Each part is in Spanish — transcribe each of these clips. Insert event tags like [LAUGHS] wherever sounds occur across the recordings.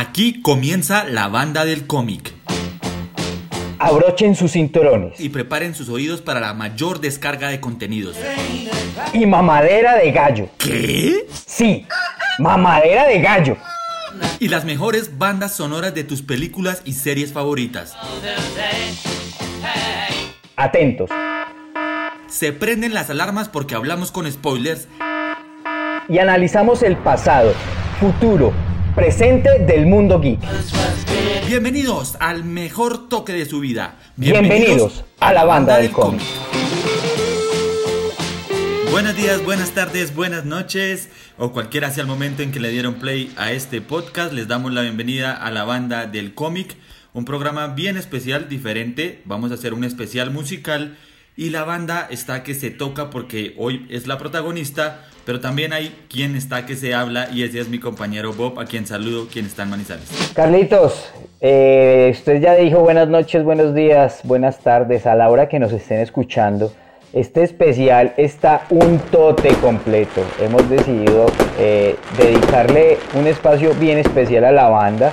Aquí comienza la banda del cómic. Abrochen sus cinturones. Y preparen sus oídos para la mayor descarga de contenidos. Y mamadera de gallo. ¿Qué? Sí, mamadera de gallo. Y las mejores bandas sonoras de tus películas y series favoritas. Atentos. Se prenden las alarmas porque hablamos con spoilers. Y analizamos el pasado, futuro, presente del mundo geek. Bienvenidos al mejor toque de su vida. Bienvenidos, a la banda del cómic. Buenos días, buenas tardes, buenas noches o cualquiera sea el momento en que le dieron play a este podcast. Les damos la bienvenida a la banda del cómic, un programa bien especial, diferente. Vamos a hacer un especial musical y la banda está que se toca porque hoy es la protagonista, pero también hay quien está que se habla y ese es mi compañero Bob, a quien saludo, quien está en Manizales. Carlitos, eh, usted ya dijo buenas noches, buenos días, buenas tardes a la hora que nos estén escuchando. Este especial está un tote completo. Hemos decidido eh, dedicarle un espacio bien especial a la banda.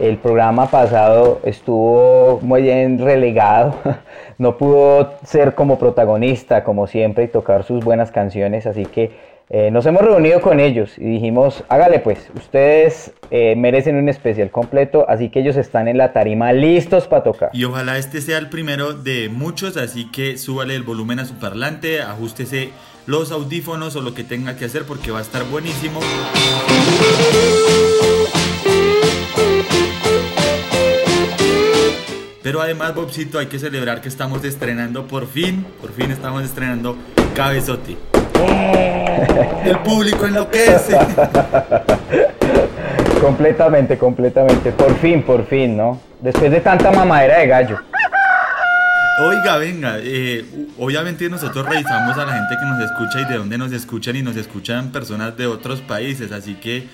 El programa pasado estuvo muy bien relegado. [LAUGHS] No pudo ser como protagonista, como siempre, y tocar sus buenas canciones. Así que eh, nos hemos reunido con ellos y dijimos, hágale pues, ustedes eh, merecen un especial completo, así que ellos están en la tarima listos para tocar. Y ojalá este sea el primero de muchos, así que súbale el volumen a su parlante, ajustese los audífonos o lo que tenga que hacer porque va a estar buenísimo. Pero además, Bobcito, hay que celebrar que estamos estrenando por fin, por fin estamos estrenando Cabezote. El público enloquece. [LAUGHS] completamente, completamente. Por fin, por fin, ¿no? Después de tanta mamadera de gallo. Oiga, venga, eh, obviamente nosotros revisamos a la gente que nos escucha y de dónde nos escuchan y nos escuchan personas de otros países, así que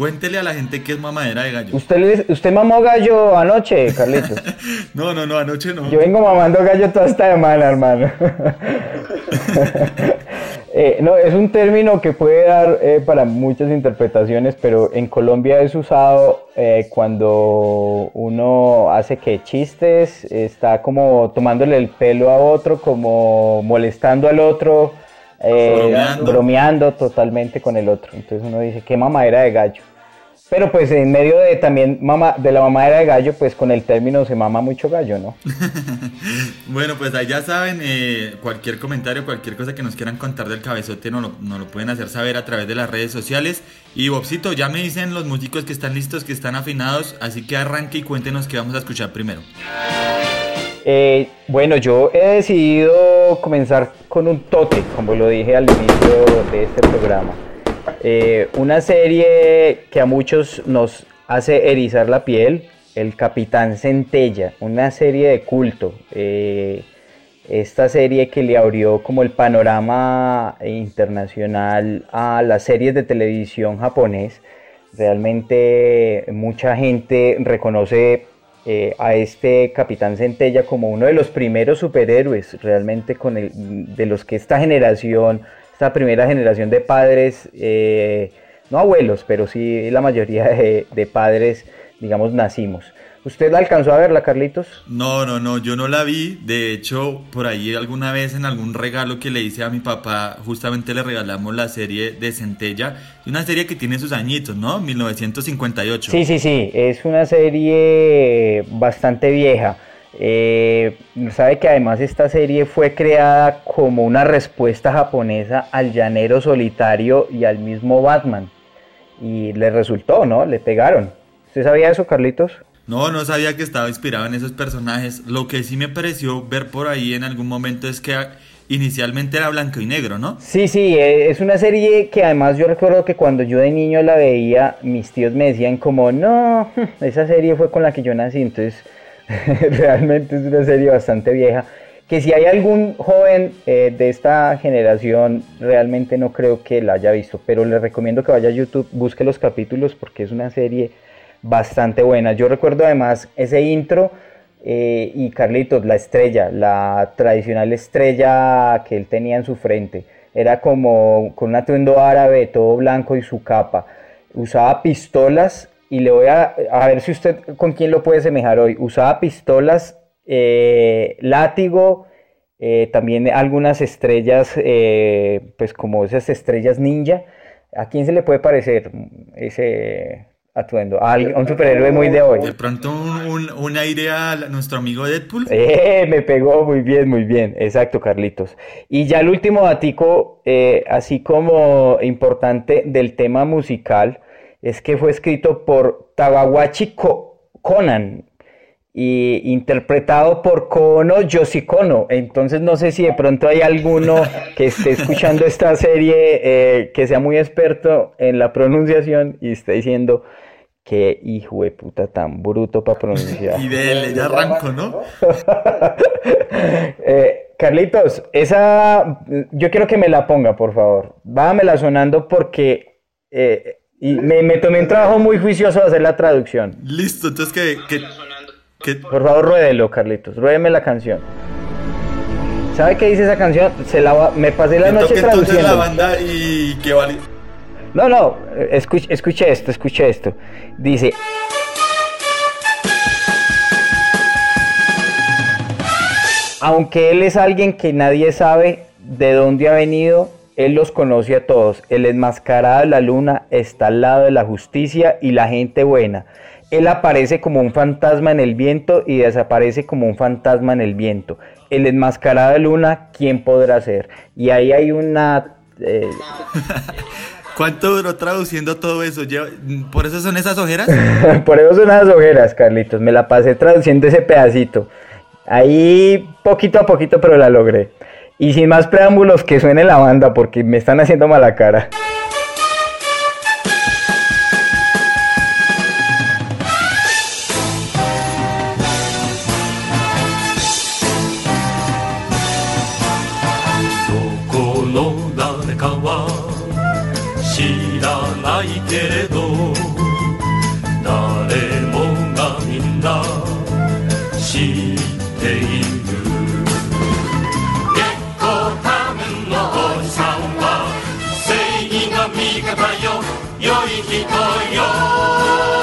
cuéntele a la gente qué es mamadera de gallo. ¿Usted, usted mamó gallo anoche, Carlitos? [LAUGHS] no, no, no, anoche no. Yo vengo mamando gallo toda esta semana, hermano. [LAUGHS] Eh, no, es un término que puede dar eh, para muchas interpretaciones, pero en Colombia es usado eh, cuando uno hace que chistes, está como tomándole el pelo a otro, como molestando al otro, bromeando. bromeando. totalmente con el otro. Entonces uno dice, qué mamadera de gallo. Pero pues en medio de también mama, de la mamadera de gallo, pues con el término se mama mucho gallo, ¿no? [LAUGHS] bueno, pues ahí ya saben, eh, cualquier comentario, cualquier cosa que nos quieran contar del cabezote nos lo, lo, pueden hacer saber a través de las redes sociales. Y Bobcito, ya me dicen los músicos que están listos, que están afinados, así que arranque y cuéntenos qué vamos a escuchar primero. Eh, bueno, yo he decidido comenzar con un tote, como lo dije al inicio de este programa. Eh, una serie que a muchos nos hace erizar la piel, El Capitán Centella, una serie de culto. Eh, esta serie que le abrió como el panorama internacional a las series de televisión japonés. Realmente mucha gente reconoce eh, a este Capitán Centella como uno de los primeros superhéroes realmente con el, de los que esta generación esta primera generación de padres, eh, no abuelos, pero sí la mayoría de, padres, digamos, nacimos. ¿Usted la alcanzó a verla, Carlitos? No, no, no, yo no la vi. De hecho, por ahí alguna vez en algún regalo que le hice a mi papá, justamente le regalamos la serie de Centella. Una serie que tiene sus añitos, ¿no? 1958. Sí, sí, sí. Es una serie bastante vieja. Eh, sabe que además esta serie fue creada como una respuesta japonesa al llanero solitario y al mismo Batman. Y le resultó, ¿no? Le pegaron. ¿Usted sabía eso, Carlitos? No, no sabía que estaba inspirado en esos personajes. Lo que sí me pareció ver por ahí en algún momento es que inicialmente era blanco y negro, ¿no? Sí, sí, eh, es una serie que además yo recuerdo que cuando yo de niño la veía, mis tíos me decían como, no, [LAUGHS] esa serie fue con la que yo nací, entonces [LAUGHS] realmente es una serie bastante vieja. Que si hay algún joven eh, de esta generación, realmente no creo que la haya visto, pero le recomiendo que vaya a YouTube, busque los capítulos porque es una serie bastante buena. Yo recuerdo además ese intro eh, y Carlitos, la estrella, la tradicional estrella que él tenía en su frente. Era como con un atuendo árabe, todo blanco y su capa. Usaba pistolas y le voy a, a ver si usted con quién lo puede semejar hoy. Usaba pistolas, eh, látigo, eh, también algunas estrellas, pues como esas estrellas ninja. ¿A quién se le puede parecer ese atuendo? A, un superhéroe muy de hoy. De pronto un, un, aire a nuestro amigo Deadpool. Eh, me pegó muy bien, muy bien. Exacto, Carlitos. Y ya el último datico, así como importante del tema musical, es que fue escrito por Tabawachi Conan, y interpretado por Kono Yoshikono. Entonces no sé si de pronto hay alguno que esté escuchando esta serie eh, que sea muy experto en la pronunciación y esté diciendo que hijo de puta tan bruto para pronunciar. [LAUGHS] y de ya arranco, ¿no? [LAUGHS] eh, Carlitos, esa yo quiero que me la ponga, por favor. Vámela sonando porque eh, y me, me, tomé un trabajo muy juicioso de hacer la traducción. Listo, entonces que... que... Por favor, ruédelo, Carlitos. Ruédeme la canción. ¿Sabe qué dice esa canción? Se la me pasé la noche traduciendo. la banda y qué vale. No, no, escuche, escuche esto, escuche esto. Dice. Aunque él es alguien que nadie sabe de dónde ha venido, él los conoce a todos. El enmascarado de la luna está al lado de la justicia y la gente buena él aparece como un fantasma en el viento y desaparece como un fantasma en el viento. El enmascarado de luna, ¿quién podrá ser? Y ahí hay una... Eh, [LAUGHS] ¿Cuánto duró traduciendo todo eso? ¿Por eso son esas ojeras? [LAUGHS] Por eso son esas ojeras, Carlitos. Me la pasé traduciendo ese pedacito. Ahí poquito a poquito, pero la logré. Y sin más preámbulos, que suene la banda porque me están haciendo mala cara. さんは正義の味方よ。良い人よ。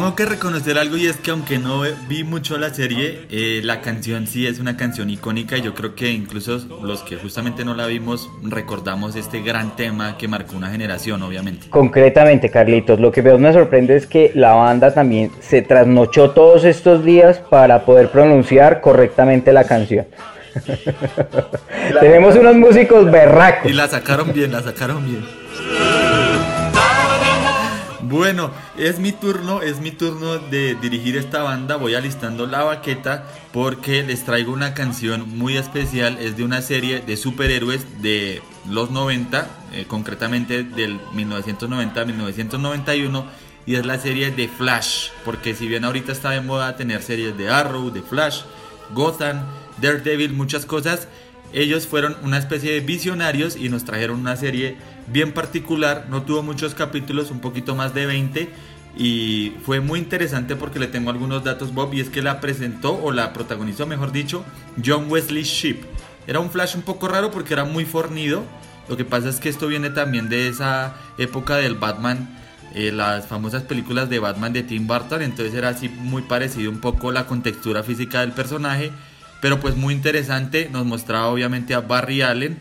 Tengo que reconocer algo y es que aunque no vi mucho la serie, eh, la canción sí es una canción icónica y yo creo que incluso los que justamente no la vimos recordamos este gran tema que marcó una generación, obviamente. Concretamente, Carlitos, lo que me sorprende es que la banda también se trasnochó todos estos días para poder pronunciar correctamente la canción. [LAUGHS] Tenemos unos músicos berracos. Y la sacaron bien, la sacaron bien. Bueno, es mi turno, es mi turno de dirigir esta banda. Voy alistando la baqueta porque les traigo una canción muy especial. Es de una serie de superhéroes de los 90, eh, concretamente del 1990 1991. Y es la serie de Flash, porque si bien ahorita está de moda tener series de Arrow, de Flash, Gotham, Daredevil, muchas cosas, ellos fueron una especie de visionarios y nos trajeron una serie bien particular, no tuvo muchos capítulos, un poquito más de 20 y fue muy interesante porque le tengo algunos datos Bob y es que la presentó o la protagonizó mejor dicho John Wesley Shipp. Era un flash un poco raro porque era muy fornido. Lo que pasa es que esto viene también de esa época del Batman, eh, las famosas películas de Batman de Tim Burton, entonces era así muy parecido un poco la contextura física del personaje, pero pues muy interesante, nos mostraba obviamente a Barry Allen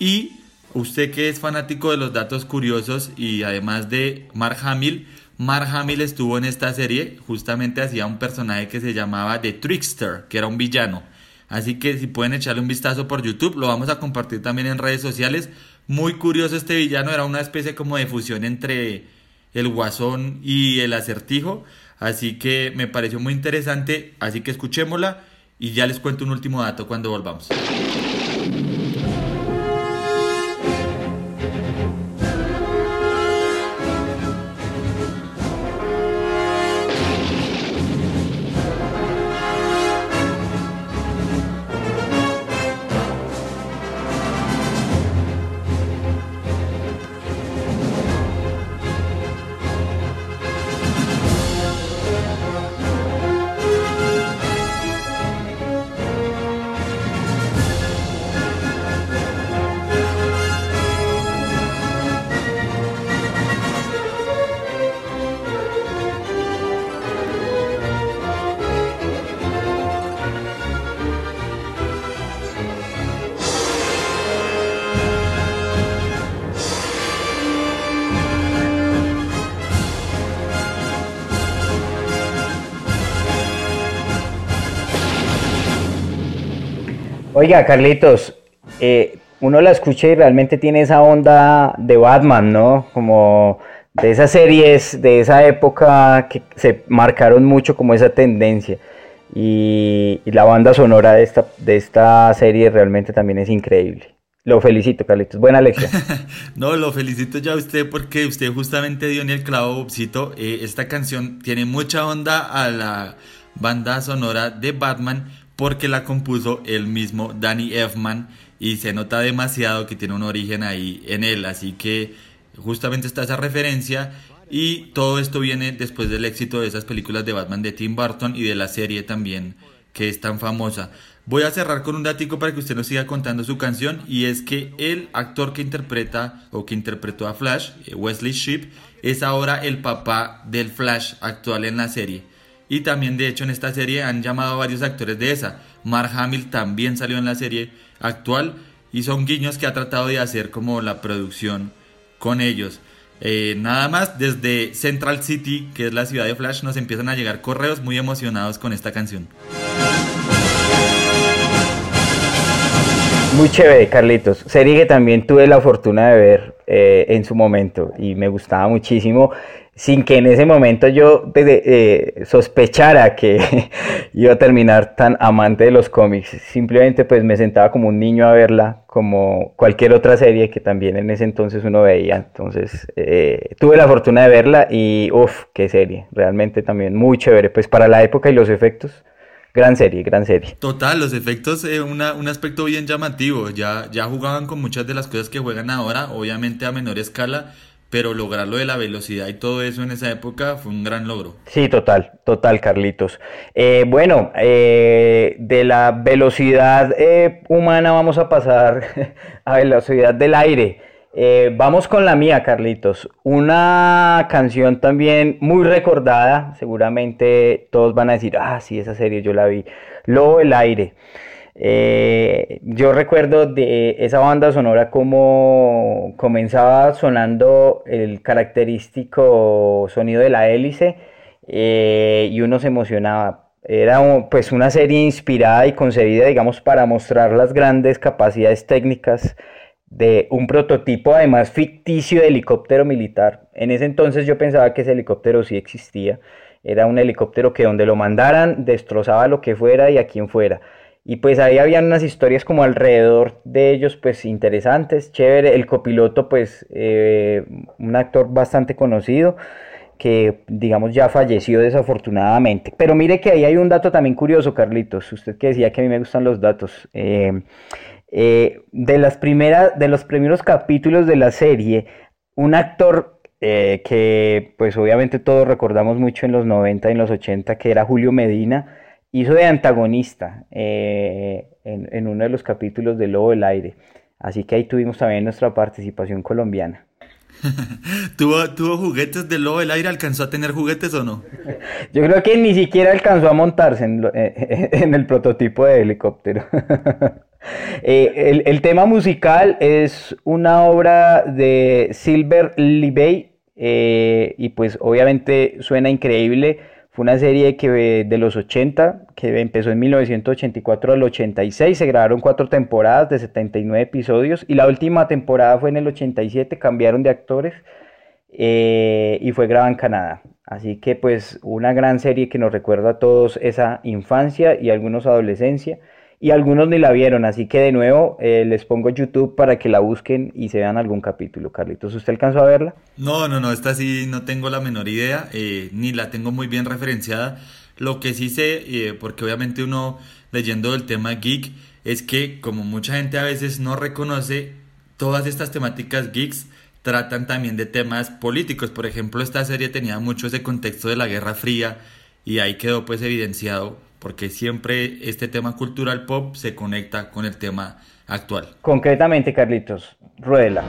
y Usted que es fanático de los datos curiosos y además de Mark Hamill, Mark Hamill estuvo en esta serie, justamente hacía un personaje que se llamaba The Trickster, que era un villano. Así que si pueden echarle un vistazo por YouTube, lo vamos a compartir también en redes sociales. Muy curioso este villano, era una especie como de fusión entre el guasón y el acertijo. Así que me pareció muy interesante, así que escuchémosla y ya les cuento un último dato cuando volvamos. Oiga, Carlitos, eh, uno la escucha y realmente tiene esa onda de Batman, ¿no? Como de esas series de esa época que se marcaron mucho como esa tendencia. Y, la banda sonora de esta, de esta serie realmente también es increíble. Lo felicito, Carlitos. Buena lección. [LAUGHS] no, lo felicito ya a usted porque usted justamente dio en el clavo, Cito. Eh, esta canción tiene mucha onda a la banda sonora de Batman porque la compuso el mismo Danny Elfman y se nota demasiado que tiene un origen ahí en él. Así que justamente está esa referencia y todo esto viene después del éxito de esas películas de Batman de Tim Burton y de la serie también que es tan famosa. Voy a cerrar con un datico para que usted nos siga contando su canción y es que el actor que interpreta o que interpretó a Flash, eh, Wesley Shipp, es ahora el papá del Flash actual en la serie. Y también de hecho en esta serie han llamado a varios actores de esa. Mark Hamill también salió en la serie actual y son guiños que ha tratado de hacer como la producción con ellos. Eh, nada más, desde Central City, que es la ciudad de Flash, nos empiezan a llegar correos muy emocionados con esta canción. Muy chévere, Carlitos. Serie que también tuve la fortuna de ver eh, en su momento y me gustaba muchísimo sin que en ese momento yo eh, sospechara que [LAUGHS] iba a terminar tan amante de los cómics. Simplemente pues me sentaba como un niño a verla, como cualquier otra serie que también en ese entonces uno veía. Entonces eh, tuve la fortuna de verla y uff, qué serie. Realmente también muy chévere. Pues para la época y los efectos. Gran serie, gran serie. Total, los efectos, eh, un aspecto bien llamativo. Ya, ya jugaban con muchas de las cosas que juegan ahora, obviamente a menor escala, pero lograrlo de la velocidad y todo eso en esa época fue un gran logro. Sí, total, total, Carlitos. Eh, bueno, eh, de la velocidad eh, humana vamos a pasar [LAUGHS] a velocidad del aire. vamos con la mía, Carlitos. Una canción también muy recordada, seguramente todos van a decir, ah, sí, esa serie yo la vi. Lobo el aire. Eh, yo recuerdo de esa banda sonora como comenzaba sonando el característico sonido de la hélice eh, y uno se emocionaba. Era pues una serie inspirada y concebida, digamos, para mostrar las grandes capacidades técnicas de un prototipo, además ficticio de helicóptero militar. En ese entonces yo pensaba que ese helicóptero sí existía. Era un helicóptero que donde lo mandaran destrozaba lo que fuera y a quien fuera. Y pues ahí habían unas historias como alrededor de ellos, pues interesantes, chévere. El copiloto, pues eh, un actor bastante conocido que digamos ya falleció desafortunadamente. Pero mire que ahí hay un dato también curioso, Carlitos. Usted que decía que a mí me gustan los datos. Eh, eh, de las primeras, de los primeros capítulos de la serie, un actor que pues obviamente todos recordamos mucho en los 90 y en los 80, que era Julio Medina hizo de antagonista eh, en, uno de los capítulos de Lobo del Aire. Así que ahí tuvimos también nuestra participación colombiana. [LAUGHS] ¿Tuvo, ¿Tuvo juguetes de Lobo del Aire? ¿Alcanzó a tener juguetes o no? [LAUGHS] Yo creo que ni siquiera alcanzó a montarse en, eh, [LAUGHS] el prototipo de helicóptero. Eh, el, tema musical es una obra de Silver Libey y pues obviamente suena increíble fue una serie que de los 80, que empezó en 1984 al 86, se grabaron cuatro temporadas de 79 episodios y la última temporada fue en el 87, cambiaron de actores eh, y fue grabada en Canadá. Así que pues una gran serie que nos recuerda a todos esa infancia y algunos adolescencia y algunos ni la vieron, así que de nuevo eh, les pongo YouTube para que la busquen y se vean algún capítulo. Carlitos, ¿usted alcanzó a verla? No, no, no, esta sí no tengo la menor idea, eh, ni la tengo muy bien referenciada. Lo que sí sé, eh, porque obviamente uno leyendo el tema geek, es que como mucha gente a veces no reconoce, todas estas temáticas geeks tratan también de temas políticos. Por ejemplo, esta serie tenía mucho ese contexto de la Guerra Fría y ahí quedó pues evidenciado porque siempre este tema cultural pop se conecta con el tema actual. Concretamente, Carlitos, ruedela.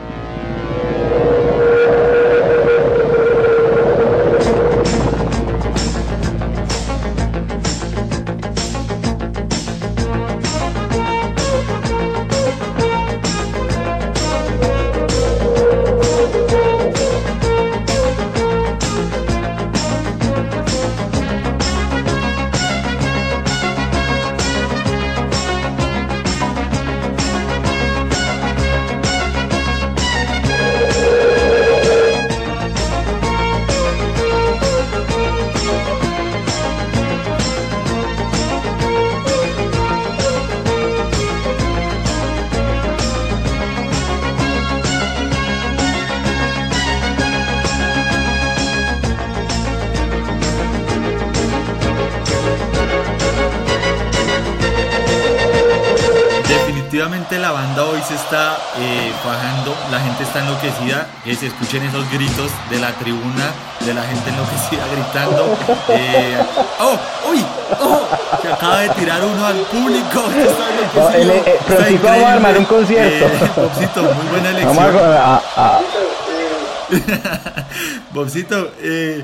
Está enloquecida, que se escuchen esos gritos de la tribuna, de la gente enloquecida [LAUGHS] gritando. Eh, ¡Oh! ¡Uy! ¡Oh! Se acaba de tirar uno al público. [LAUGHS] No, eh, vamos a armar un concierto. [LAUGHS] Bobcito, muy buena elección. Vamos a, a... Bobcito, eh,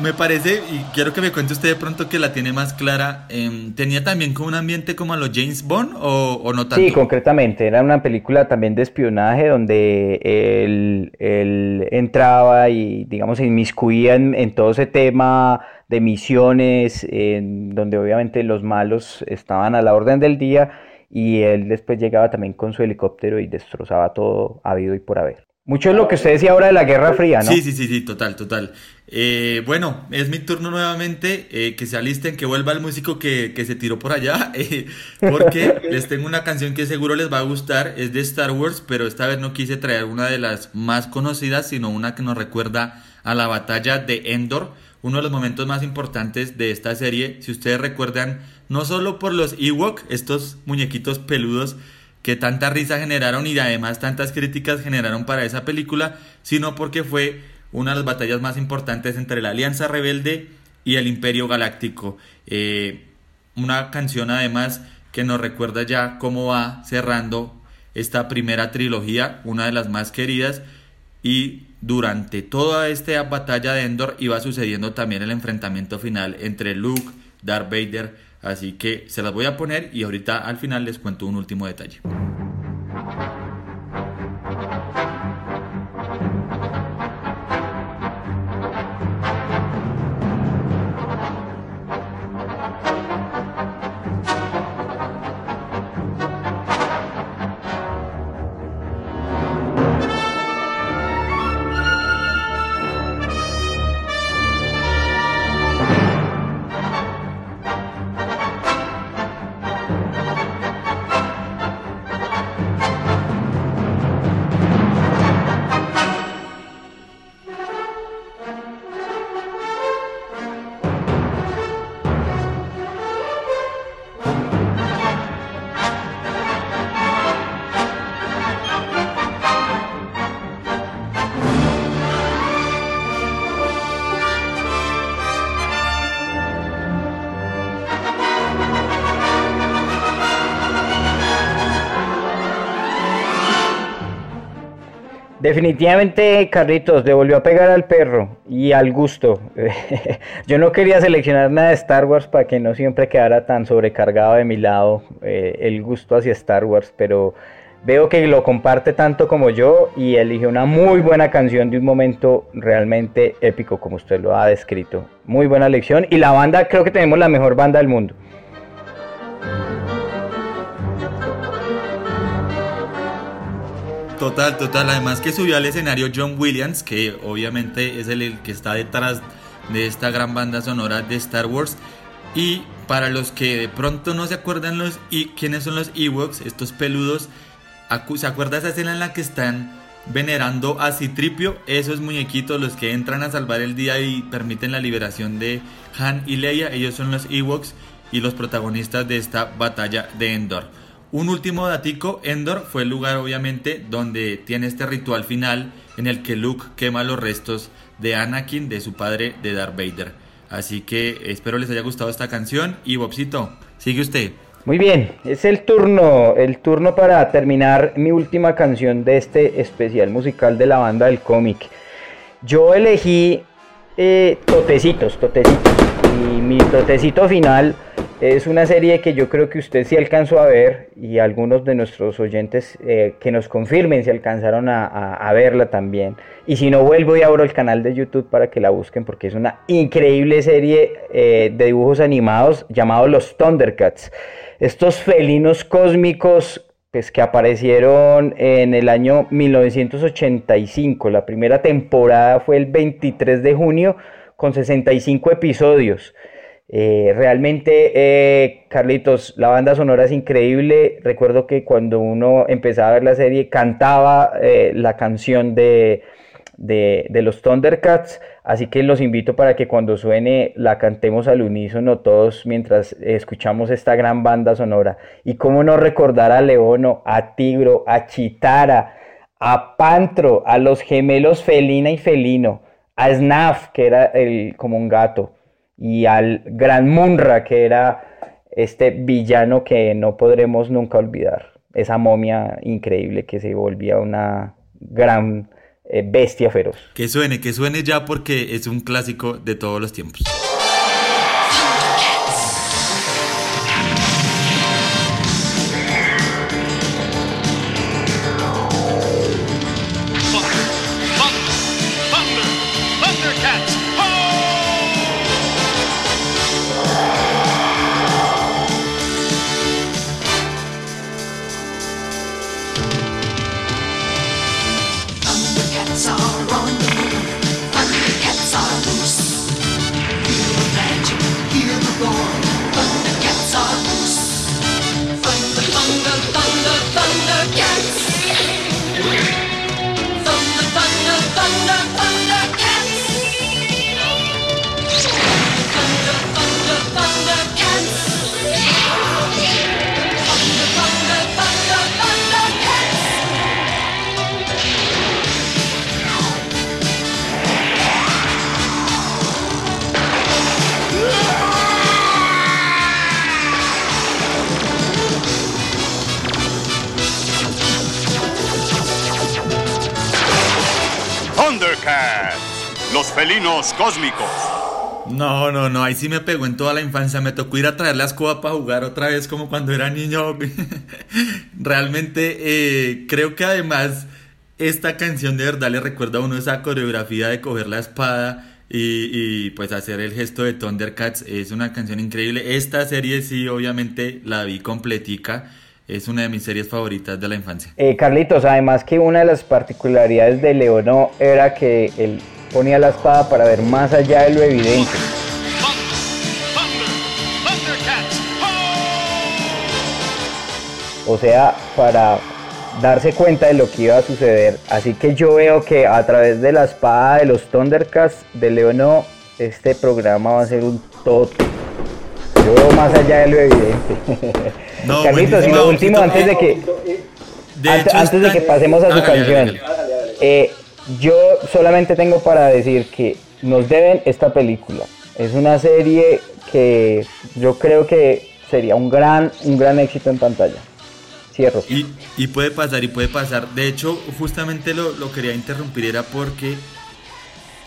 me parece, y quiero que me cuente usted de pronto que la tiene más clara, em, ¿tenía también como un ambiente como a los James Bond o, no tanto? Sí, concretamente, era una película también de espionaje donde él, entraba y, digamos, se inmiscuía en, todo ese tema de misiones, en donde obviamente los malos estaban a la orden del día y él después llegaba también con su helicóptero y destrozaba todo habido y por haber. Mucho es lo que usted decía ahora de la Guerra Fría, ¿no? Sí, sí, sí, sí, total, total. Eh, bueno, es mi turno nuevamente, eh, que se alisten, que vuelva el músico que, se tiró por allá, [LAUGHS] eh, porque [LAUGHS] les tengo una canción que seguro les va a gustar, es de Star Wars, pero esta vez no quise traer una de las más conocidas, sino una que nos recuerda a la batalla de Endor, uno de los momentos más importantes de esta serie, si ustedes recuerdan, no solo por los Ewok, estos muñequitos peludos, que tanta risa generaron y además tantas críticas generaron para esa película, sino porque fue una de las batallas más importantes entre la Alianza Rebelde y el Imperio Galáctico. Eh, una canción además que nos recuerda ya cómo va cerrando esta primera trilogía, una de las más queridas, y durante toda esta batalla de Endor iba sucediendo también el enfrentamiento final entre Luke, Darth Vader, Así que se las voy a poner y ahorita al final les cuento un último detalle. Definitivamente, Carlitos, le volvió a pegar al perro y al gusto. [LAUGHS] Yo no quería seleccionar nada de Star Wars para que no siempre quedara tan sobrecargado de mi lado eh, el gusto hacia Star Wars, pero veo que lo comparte tanto como yo y eligió una muy buena canción de un momento realmente épico, como usted lo ha descrito. Muy buena lección y la banda, creo que tenemos la mejor banda del mundo. Total, total. Además que subió al escenario John Williams, que obviamente es el, que está detrás de esta gran banda sonora de Star Wars. Y para los que de pronto no se acuerdan los y quiénes son los Ewoks, estos peludos, ¿se acuerda esa escena en la que están venerando a Citripio? Esos muñequitos, los que entran a salvar el día y permiten la liberación de Han y Leia, ellos son los Ewoks y los protagonistas de esta batalla de Endor. Un último datico, Endor fue el lugar obviamente donde tiene este ritual final en el que Luke quema los restos de Anakin, de su padre, de Darth Vader. Así que espero les haya gustado esta canción y Bobcito, sigue usted. Muy bien, es el turno, el turno para terminar mi última canción de este especial musical de la banda del cómic. Yo elegí eh, Totecitos, Totecitos. Y mi totecito final es una serie que yo creo que usted sí alcanzó a ver y algunos de nuestros oyentes eh, que nos confirmen si alcanzaron a, verla también. Y si no, vuelvo y abro el canal de YouTube para que la busquen porque es una increíble serie eh, de dibujos animados llamado Los Thundercats. Estos felinos cósmicos pues, que aparecieron en el año 1985. La primera temporada fue el 23 de junio con 65 episodios. Eh, realmente, eh, Carlitos, la banda sonora es increíble. Recuerdo que cuando uno empezaba a ver la serie, cantaba eh, la canción de, de, los Thundercats, así que los invito para que cuando suene la cantemos al unísono todos mientras escuchamos esta gran banda sonora. Y cómo no recordar a Leono, a Tigro, a Chitara, a Pantro, a los gemelos Felina y Felino, a Snaf, que era el, como un gato, y al Gran Munra, que era este villano que no podremos nunca olvidar. Esa momia increíble que se volvía una gran eh, bestia feroz. Que suene, que suene ya porque es un clásico de todos los tiempos. Cósmicos. No, no, no, ahí sí me pegó en toda la infancia. Me tocó ir a traer la escoba para jugar otra vez como cuando era niño. [LAUGHS] Realmente eh, creo que además esta canción de verdad le recuerda a uno esa coreografía de coger la espada y, y, pues hacer el gesto de Thundercats. Es una canción increíble. Esta serie sí, obviamente la vi completica es una de mis series favoritas de la infancia. Eh, Carlitos, además que una de las particularidades de Leono era que él ponía la espada para ver más allá de lo evidente. O sea, para darse cuenta de lo que iba a suceder. Así que yo veo que a través de la espada de los Thundercats de Leono, este programa va a ser un todo. Yo veo más allá de lo evidente. [LAUGHS] Carlitos, y lo último, antes de que, antes, de que pasemos a su canción, eh, yo solamente tengo para decir que nos deben esta película. Es una serie que yo creo que sería un gran, un gran éxito en pantalla. Cierro. Y, puede pasar, y puede pasar. De hecho, justamente lo, lo quería interrumpir, era porque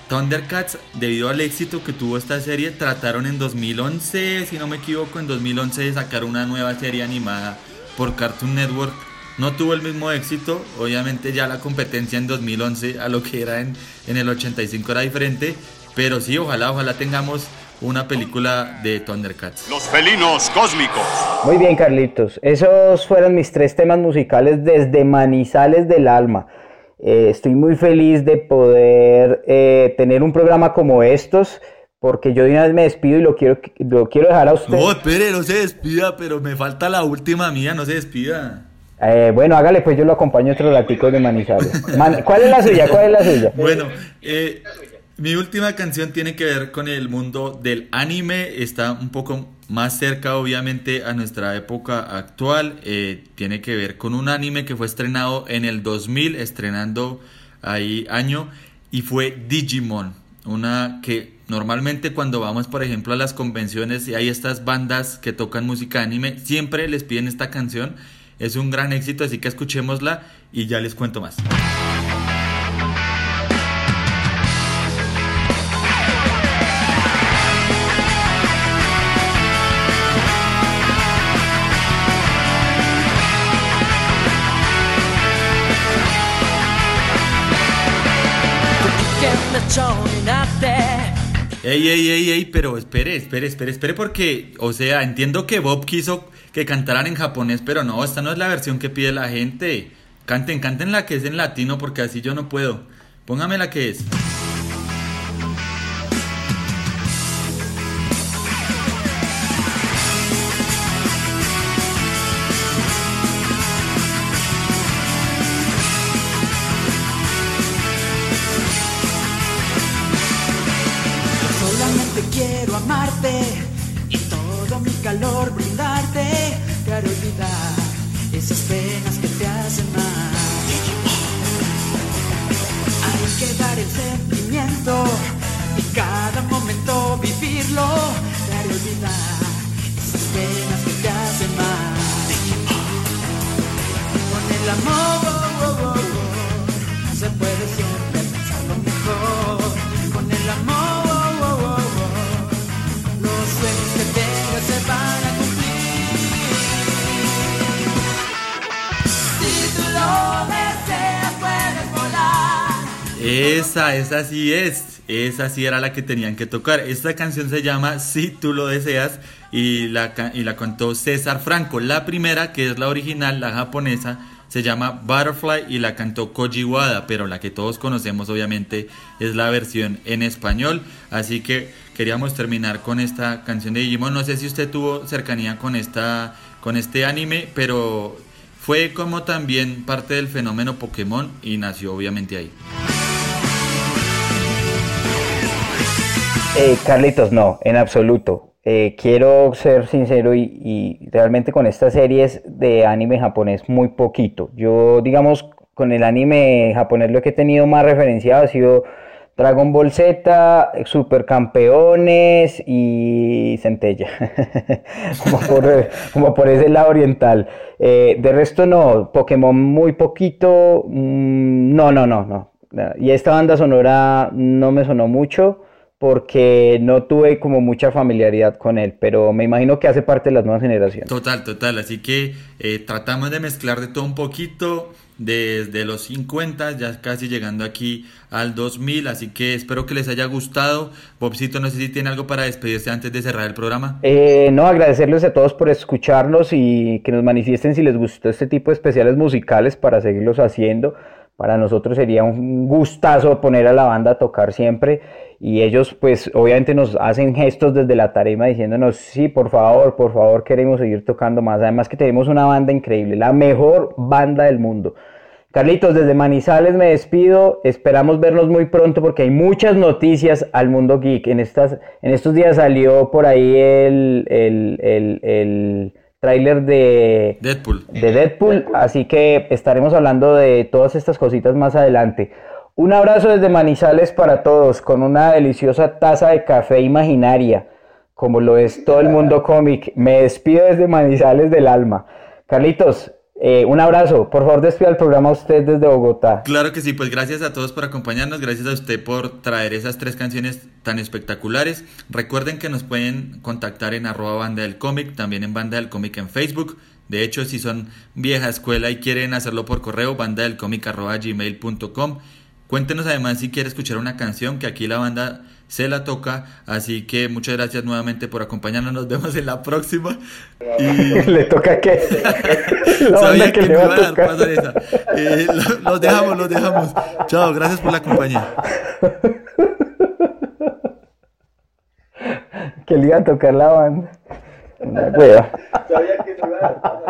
Thundercats, debido al éxito que tuvo esta serie, trataron en 2011, si no me equivoco, en 2011 de sacar una nueva serie animada por Cartoon Network. No tuvo el mismo éxito, obviamente ya la competencia en 2011 a lo que era en, en el 85 era diferente, pero sí, ojalá, ojalá tengamos una película de Thundercats. Los felinos cósmicos. Muy bien, Carlitos. Esos fueron mis tres temas musicales desde Manizales del Alma. Eh, estoy muy feliz de poder eh, tener un programa como estos, porque yo de una vez me despido y lo quiero, lo quiero dejar a usted. No, espere, no se despida, pero me falta la última mía, no se despida. Eh, bueno, hágale, pues yo lo acompaño otro latico de Manizales. ¿Cuál es la suya? ¿Cuál es la suya? Bueno, mi última canción tiene que ver con el mundo del anime. Está un poco más cerca obviamente a nuestra época actual. Eh, tiene que ver con un anime que fue estrenado en el 2000, estrenando ahí año, y fue Digimon. Una que normalmente cuando vamos por ejemplo a las convenciones y hay estas bandas que tocan música anime, siempre les piden esta canción. Es un gran éxito, así que escuchémosla y ya les cuento más. Ey, ey, ey, ey, pero espere, espere, espere, espere, porque, o sea, entiendo que Bob quiso que cantaran en japonés, pero no, esta no es la versión que pide la gente. Canten, canten la que es en latino, porque así yo no puedo. Póngame la que es. Y todo mi calor brindarte. Te haré olvidar esas penas que te hacen mal. Hay que dar el sentimiento Esa, esa sí es. Esa sí era la que tenían que tocar. Esta canción se llama Si tú lo deseas y la, y la cantó César Franco. La primera, que es la original, la japonesa, se llama Butterfly y la cantó Koji Wada, pero la que todos conocemos obviamente es la versión en español. Así que queríamos terminar con esta canción de Digimon. No sé si usted tuvo cercanía con, esta, con este anime, pero fue como también parte del fenómeno Pokémon y nació obviamente ahí. Eh, Carlitos, no, en absoluto. Eh, quiero ser sincero y, realmente con estas series de anime japonés muy poquito. Yo, digamos, con el anime japonés lo que he tenido más referenciado ha sido Dragon Ball Z, Supercampeones y Centella. [LAUGHS] como, por, como por ese lado oriental. Eh, de resto no, Pokémon muy poquito. mm, no, no, no, no. Y esta banda sonora no me sonó mucho porque no tuve como mucha familiaridad con él, pero me imagino que hace parte de las nuevas generaciones. Total, total. Así que eh, tratamos de mezclar de todo un poquito desde los 50, ya casi llegando aquí al 2000. Así que espero que les haya gustado. Bobcito, no sé si tiene algo para despedirse antes de cerrar el programa. Eh, no, agradecerles a todos por escucharnos y que nos manifiesten si les gustó este tipo de especiales musicales para seguirlos haciendo. Para nosotros sería un gustazo poner a la banda a tocar siempre y ellos pues obviamente nos hacen gestos desde la tarima diciéndonos sí, por favor, por favor queremos seguir tocando más. Además que tenemos una banda increíble, la mejor banda del mundo. Carlitos, desde Manizales me despido. Esperamos vernos muy pronto porque hay muchas noticias al mundo geek. En, estas, en estos días salió por ahí el, el, el, el tráiler de Deadpool. de Deadpool, así que estaremos hablando de todas estas cositas más adelante. Un abrazo desde Manizales para todos, con una deliciosa taza de café imaginaria, como lo es todo el mundo cómic. Me despido desde Manizales del alma. Carlitos, eh, un abrazo. Por favor, despida el programa a usted desde Bogotá. Claro que sí, pues gracias a todos por acompañarnos, gracias a usted por traer esas tres canciones tan espectaculares. Recuerden que nos pueden contactar en arroba banda del cómic, también en banda del cómic en Facebook. De hecho, si son vieja escuela y quieren hacerlo por correo, banda del. Cuéntenos además si quiere escuchar una canción que aquí la banda se la toca. Así que muchas gracias nuevamente por acompañarnos. Nos vemos en la próxima. Y [LAUGHS] ¿Le toca qué? [LAUGHS] La Sabía banda que que le me va iba a dar esa. Eh, lo- los dejamos, los dejamos. Chao, gracias por la compañía. [LAUGHS] Que le iba a tocar la banda. Una hueva. Sabía que me iba a dar paso.